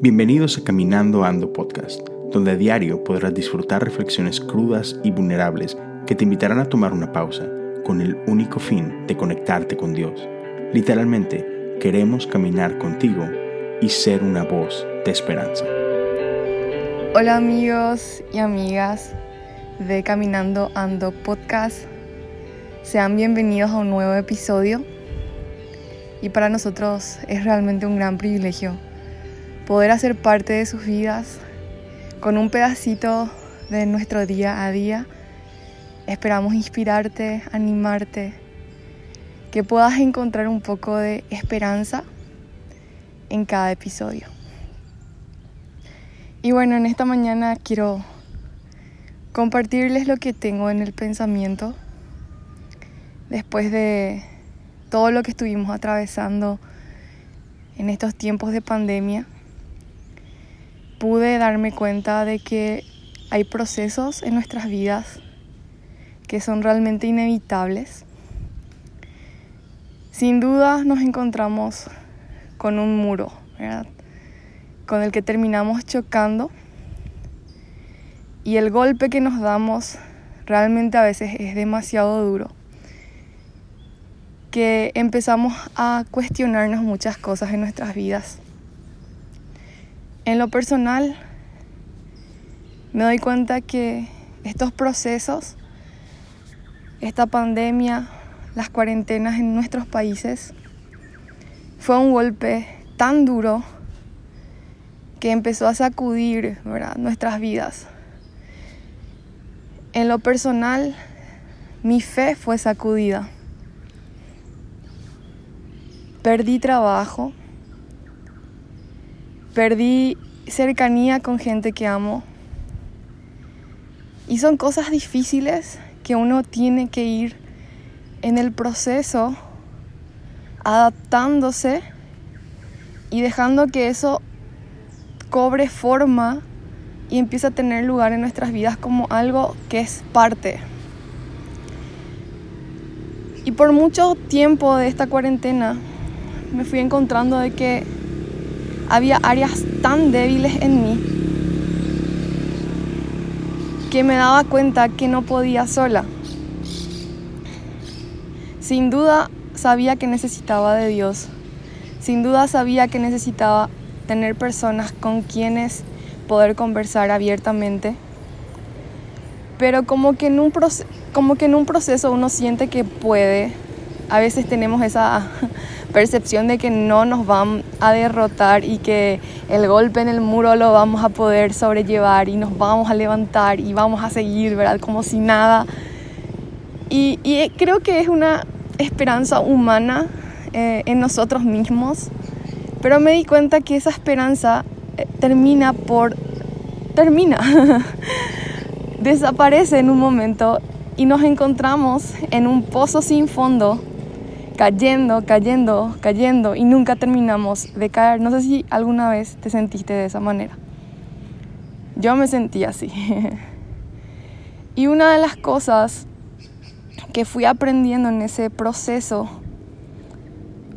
Bienvenidos a Caminando Ando Podcast, donde a diario podrás disfrutar reflexiones crudas y vulnerables que te invitarán a tomar una pausa con el único fin de conectarte con Dios. Literalmente, queremos caminar contigo y ser una voz de esperanza. Hola amigos y amigas de Caminando Ando Podcast. Sean bienvenidos a un nuevo episodio. Y para nosotros es realmente un gran privilegio poder hacer parte de sus vidas con un pedacito de nuestro día a día. Esperamos inspirarte, animarte, que puedas encontrar un poco de esperanza en cada episodio. Y bueno, en esta mañana quiero compartirles lo que tengo en el pensamiento después de todo lo que estuvimos atravesando en estos tiempos de pandemia pude darme cuenta de que hay procesos en nuestras vidas que son realmente inevitables. Sin duda nos encontramos con un muro, con el que terminamos chocando y el golpe que nos damos realmente a veces es demasiado duro, que empezamos a cuestionarnos muchas cosas en nuestras vidas en lo personal, me doy cuenta que estos procesos, esta pandemia, las cuarentenas en nuestros países, fue un golpe tan duro que empezó a sacudir nuestras vidas. En lo personal, mi fe fue sacudida. Perdí trabajo, Perdí cercanía con gente que amo. Y son cosas difíciles que uno tiene que ir en el proceso adaptándose y dejando que eso cobre forma y empiece a tener lugar en nuestras vidas como algo que es parte. Y por mucho tiempo de esta cuarentena me fui encontrando de que había áreas tan débiles en mí que me daba cuenta que no podía sola. Sin duda sabía que necesitaba de Dios. Sin duda sabía que necesitaba tener personas con quienes poder conversar abiertamente. Pero como que en un, como que en un proceso uno siente que puede. A veces tenemos esa percepción de que no nos van a derrotar y que el golpe en el muro lo vamos a poder sobrellevar y nos vamos a levantar y vamos a seguir, ¿verdad? Como si nada. Y, creo que es una esperanza humana eh, en nosotros mismos, pero me di cuenta que esa esperanza eh, termina por... termina. Desaparece en un momento y nos encontramos en un pozo sin fondo cayendo, cayendo, cayendo y nunca terminamos de caer. No sé si alguna vez te sentiste de esa manera. Yo me sentí así. y una de las cosas que fui aprendiendo en ese proceso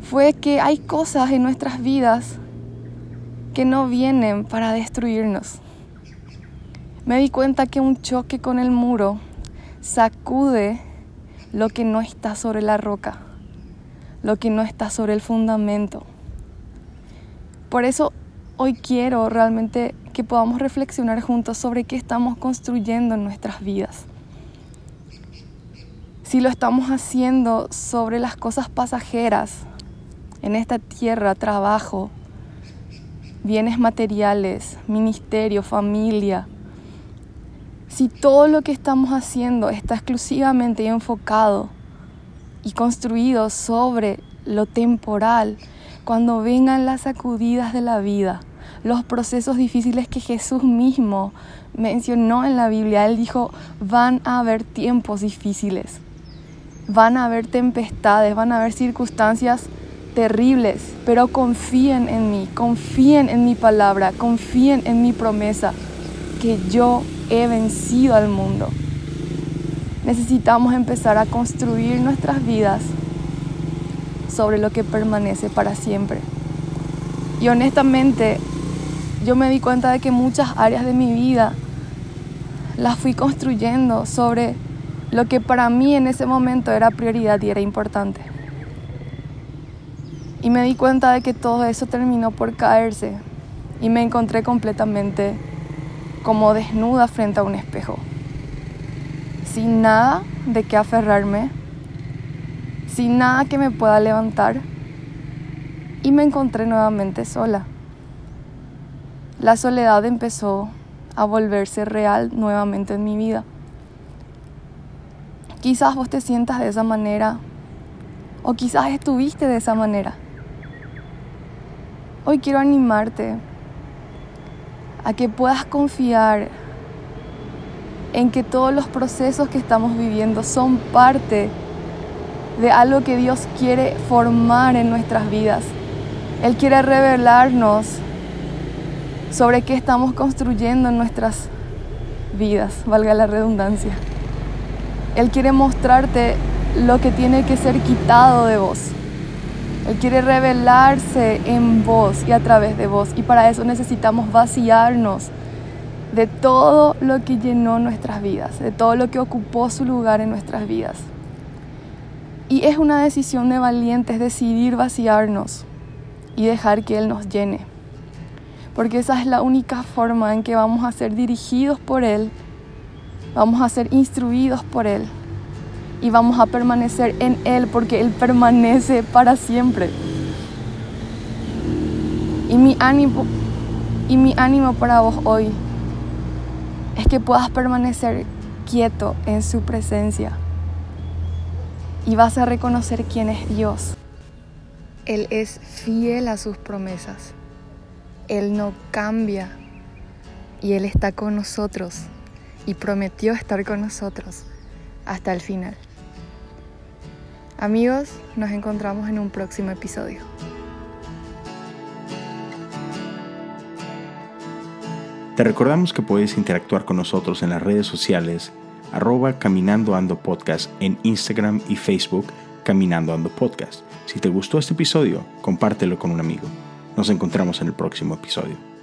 fue que hay cosas en nuestras vidas que no vienen para destruirnos. Me di cuenta que un choque con el muro sacude lo que no está sobre la roca lo que no está sobre el fundamento. Por eso hoy quiero realmente que podamos reflexionar juntos sobre qué estamos construyendo en nuestras vidas. Si lo estamos haciendo sobre las cosas pasajeras en esta tierra, trabajo, bienes materiales, ministerio, familia, si todo lo que estamos haciendo está exclusivamente enfocado y construido sobre lo temporal, cuando vengan las sacudidas de la vida, los procesos difíciles que Jesús mismo mencionó en la Biblia. Él dijo, van a haber tiempos difíciles, van a haber tempestades, van a haber circunstancias terribles, pero confíen en mí, confíen en mi palabra, confíen en mi promesa, que yo he vencido al mundo necesitamos empezar a construir nuestras vidas sobre lo que permanece para siempre. Y honestamente, yo me di cuenta de que muchas áreas de mi vida las fui construyendo sobre lo que para mí en ese momento era prioridad y era importante. Y me di cuenta de que todo eso terminó por caerse y me encontré completamente como desnuda frente a un espejo, sin nada de qué aferrarme, sin nada que me pueda levantar y me encontré nuevamente sola. La soledad empezó a volverse real nuevamente en mi vida. Quizás vos te sientas de esa manera o quizás estuviste de esa manera. Hoy quiero animarte a que puedas confiar en que todos los procesos que estamos viviendo son parte de algo que Dios quiere formar en nuestras vidas. Él quiere revelarnos sobre qué estamos construyendo en nuestras vidas, valga la redundancia. Él quiere mostrarte lo que tiene que ser quitado de vos. Él quiere revelarse en vos y a través de vos. Y para eso necesitamos vaciarnos de todo lo que llenó nuestras vidas, de todo lo que ocupó su lugar en nuestras vidas. Y es una decisión de valientes decidir vaciarnos y dejar que Él nos llene. Porque esa es la única forma en que vamos a ser dirigidos por Él, vamos a ser instruidos por Él y vamos a permanecer en Él porque Él permanece para siempre. Y mi ánimo, y mi ánimo para vos hoy es que puedas permanecer quieto en su presencia y vas a reconocer quién es Dios. Él es fiel a sus promesas. Él no cambia y Él está con nosotros y prometió estar con nosotros hasta el final. Amigos, nos encontramos en un próximo episodio. Te recordamos que puedes interactuar con nosotros en las redes sociales arroba Caminando Ando Podcast en Instagram y Facebook Caminando Ando Podcast. Si te gustó este episodio, compártelo con un amigo. Nos encontramos en el próximo episodio.